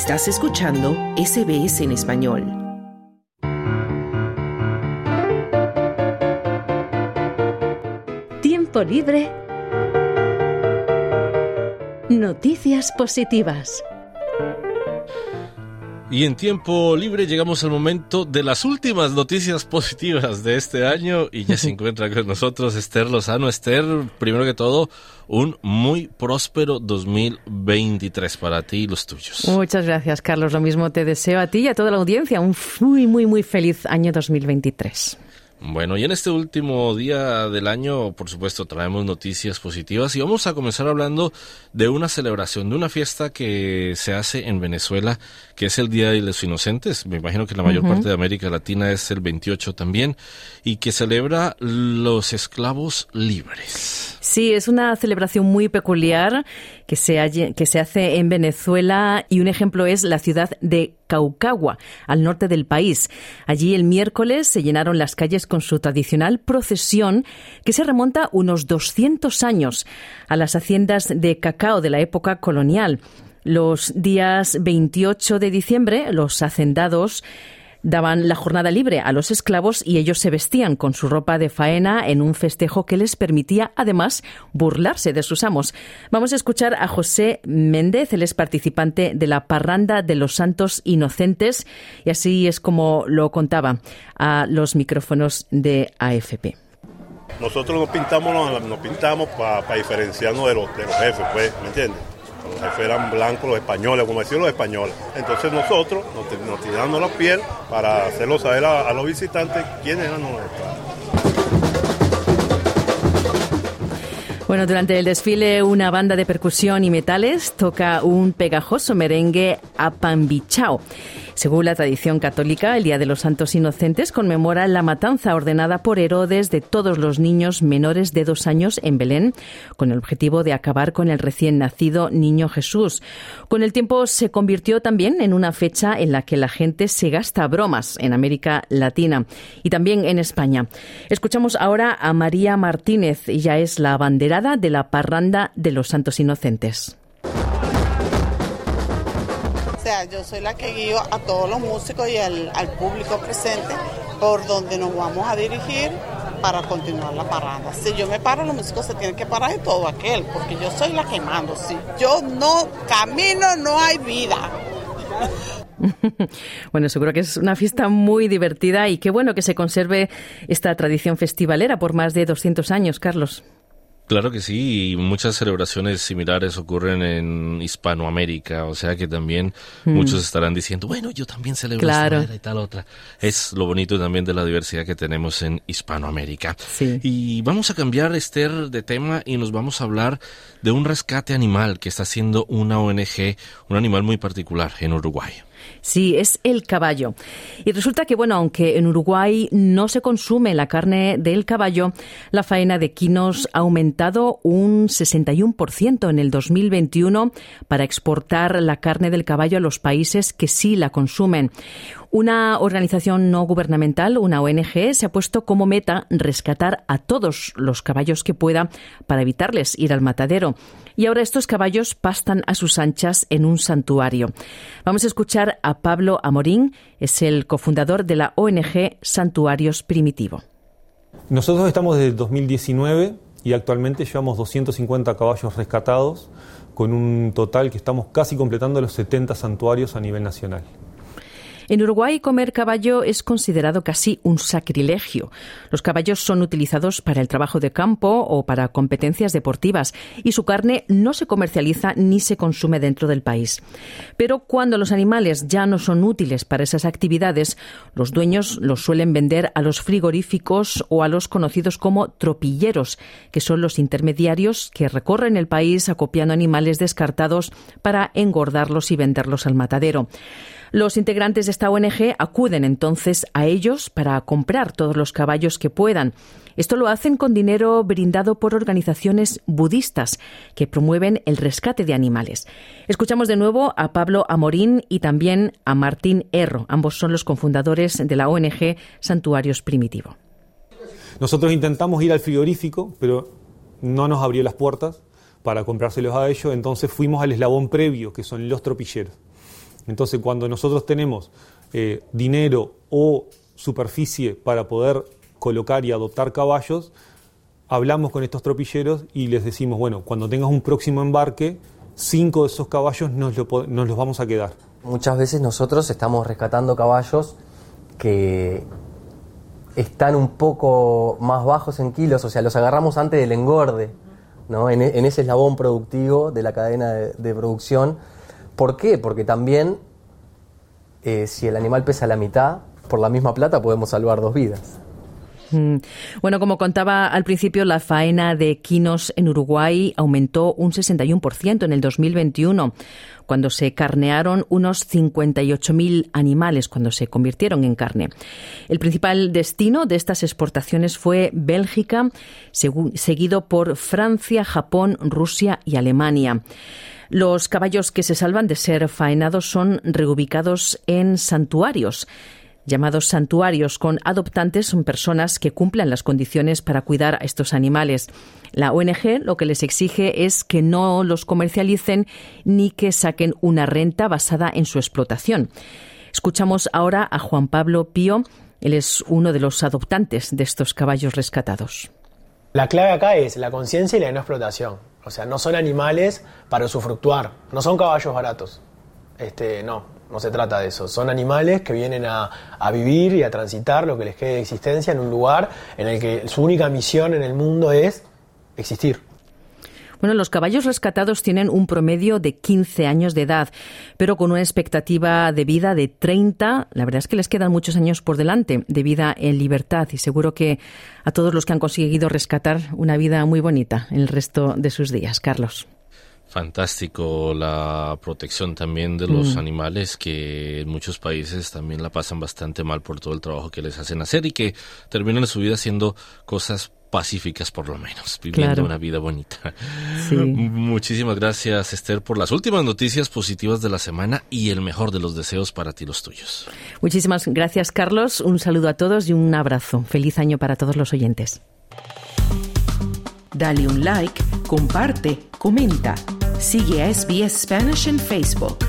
Estás escuchando SBS en español. Tiempo libre. Noticias positivas. Y en tiempo libre llegamos al momento de las últimas noticias positivas de este año y ya se encuentra con nosotros Esther Lozano. Esther, primero que todo, un muy próspero 2023 para ti y los tuyos. Muchas gracias, Carlos. Lo mismo te deseo a ti y a toda la audiencia. Un muy, muy, muy feliz año 2023. Bueno, y en este último día del año, por supuesto, traemos noticias positivas y vamos a comenzar hablando de una celebración, de una fiesta que se hace en Venezuela, que es el Día de los Inocentes. Me imagino que la mayor parte de América Latina es el 28 también, y que celebra los esclavos libres. Sí, es una celebración muy peculiar que se, que se hace en Venezuela y un ejemplo es la ciudad de Caucagua, al norte del país. Allí el miércoles se llenaron las calles con su tradicional procesión que se remonta unos 200 años a las haciendas de cacao de la época colonial. Los días 28 de diciembre, los hacendados daban la jornada libre a los esclavos y ellos se vestían con su ropa de faena en un festejo que les permitía además burlarse de sus amos. Vamos a escuchar a José Méndez, él es participante de la parranda de los santos inocentes y así es como lo contaba a los micrófonos de AFP. Nosotros nos pintamos, nos, pintamos para diferenciarnos de los, de los jefes, pues, ¿me entiendes? Eran blancos, los españoles, como decían los españoles. Entonces nosotros nos, nos tiramos la piel para hacerlo saber a, los visitantes quiénes eran los Bueno, durante el desfile una banda de percusión y metales toca un pegajoso merengue a Pambichao. Según la tradición católica, el Día de los Santos Inocentes conmemora la matanza ordenada por Herodes de todos los niños menores de dos años en Belén, con el objetivo de acabar con el recién nacido niño Jesús. Con el tiempo se convirtió también en una fecha en la que la gente se gasta bromas en América Latina y también en España. Escuchamos ahora a María Martínez, ella es la abanderada de la parranda de los Santos Inocentes yo soy la que guío a todos los músicos y al, público presente por donde nos vamos a dirigir para continuar la parada. Si yo me paro, los músicos se tienen que parar de todo aquel, porque yo soy la que mando. Si yo no camino, no hay vida. Bueno, seguro que es una fiesta muy divertida y qué bueno que se conserve esta tradición festivalera por más de 200 años, Carlos. Claro que sí, y muchas celebraciones similares ocurren en Hispanoamérica, o sea que también mm. muchos estarán diciendo, bueno, yo también celebro esta y tal otra. Es lo bonito también de la diversidad que tenemos en Hispanoamérica. Y vamos a cambiar, Esther, de tema y nos vamos a hablar de un rescate animal que está haciendo una ONG, un animal muy particular en Uruguay. Sí, es el caballo. Y resulta que, bueno, aunque en Uruguay no se consume la carne del caballo, la faena de quinos ha aumentado un 61% en el 2021 para exportar la carne del caballo a los países que sí la consumen. Una organización no gubernamental, una ONG, se ha puesto como meta rescatar a todos los caballos que pueda para evitarles ir al matadero. Y ahora estos caballos pastan a sus anchas en un santuario. Vamos a escuchar a Pablo Amorín, es el cofundador de la ONG Santuarios Primitivo. Nosotros estamos desde 2019 y actualmente llevamos 250 caballos rescatados con un total que estamos casi completando los 70 santuarios a nivel nacional. En Uruguay, comer caballo es considerado casi un sacrilegio. Los caballos son utilizados para el trabajo de campo o para competencias deportivas y su carne no se comercializa ni se consume dentro del país. Pero cuando los animales ya no son útiles para esas actividades, los dueños los suelen vender a los frigoríficos o a los conocidos como tropilleros, que son los intermediarios que recorren el país acopiando animales descartados para engordarlos y venderlos al matadero. Los integrantes de esta ONG acuden entonces a ellos para comprar todos los caballos que puedan. Esto lo hacen con dinero brindado por organizaciones budistas que promueven el rescate de animales. Escuchamos de nuevo a Pablo Amorín y también a Martín Erro. Ambos son los cofundadores de la ONG Santuarios Primitivo. Nosotros intentamos ir al frigorífico, pero no nos abrió las puertas para comprárselos a ellos, entonces fuimos al eslabón previo, que son los tropilleros Entonces, cuando nosotros tenemos eh, dinero o superficie para poder colocar y adoptar caballos, hablamos con estos tropilleros y les decimos, bueno, cuando tengas un próximo embarque, cinco de esos caballos nos, nos los vamos a quedar. Muchas veces nosotros estamos rescatando caballos que están un poco más bajos en kilos, o sea, los agarramos antes del engorde, ¿no? en, ese eslabón productivo de la cadena de, producción. ¿Por qué? Porque también eh, si el animal pesa la mitad, por la misma plata podemos salvar dos vidas. Mm. Bueno, como contaba al principio, la faena de quinos en Uruguay aumentó un 61% en el 2021, cuando se carnearon unos 58.000 animales, cuando se convirtieron en carne. El principal destino de estas exportaciones fue Bélgica, seguido por Francia, Japón, Rusia y Alemania. Los caballos que se salvan de ser faenados son reubicados en santuarios llamados santuarios con adoptantes son personas que cumplan las condiciones para cuidar a estos animales. La ONG lo que les exige es que no los comercialicen ni que saquen una renta basada en su explotación. Escuchamos ahora a Juan Pablo Pío. Él es uno de los adoptantes de estos caballos rescatados. La clave acá es la conciencia y la no explotación. O sea, no son animales para usufructuar, no son caballos baratos. Este, no, no se trata de eso. Son animales que vienen a, vivir y a transitar lo que les quede de existencia en un lugar en el que su única misión en el mundo es existir. Bueno, los caballos rescatados tienen un promedio de 15 años de edad, pero con una expectativa de vida de 30. La verdad es que les quedan muchos años por delante de vida en libertad y seguro que a todos los que han conseguido rescatar una vida muy bonita en el resto de sus días. Carlos. Fantástico la protección también de los mm. animales que en muchos países también la pasan bastante mal por todo el trabajo que les hacen hacer y que terminan su vida haciendo cosas pacíficas por lo menos, viviendo una vida bonita. Muchísimas gracias Esther por las últimas noticias positivas de la semana y el mejor de los deseos para ti los tuyos. Muchísimas gracias Carlos, un saludo a todos y un abrazo. Feliz año para todos los oyentes. Dale un like, comparte, comenta. Sigue a SBS Spanish en Facebook.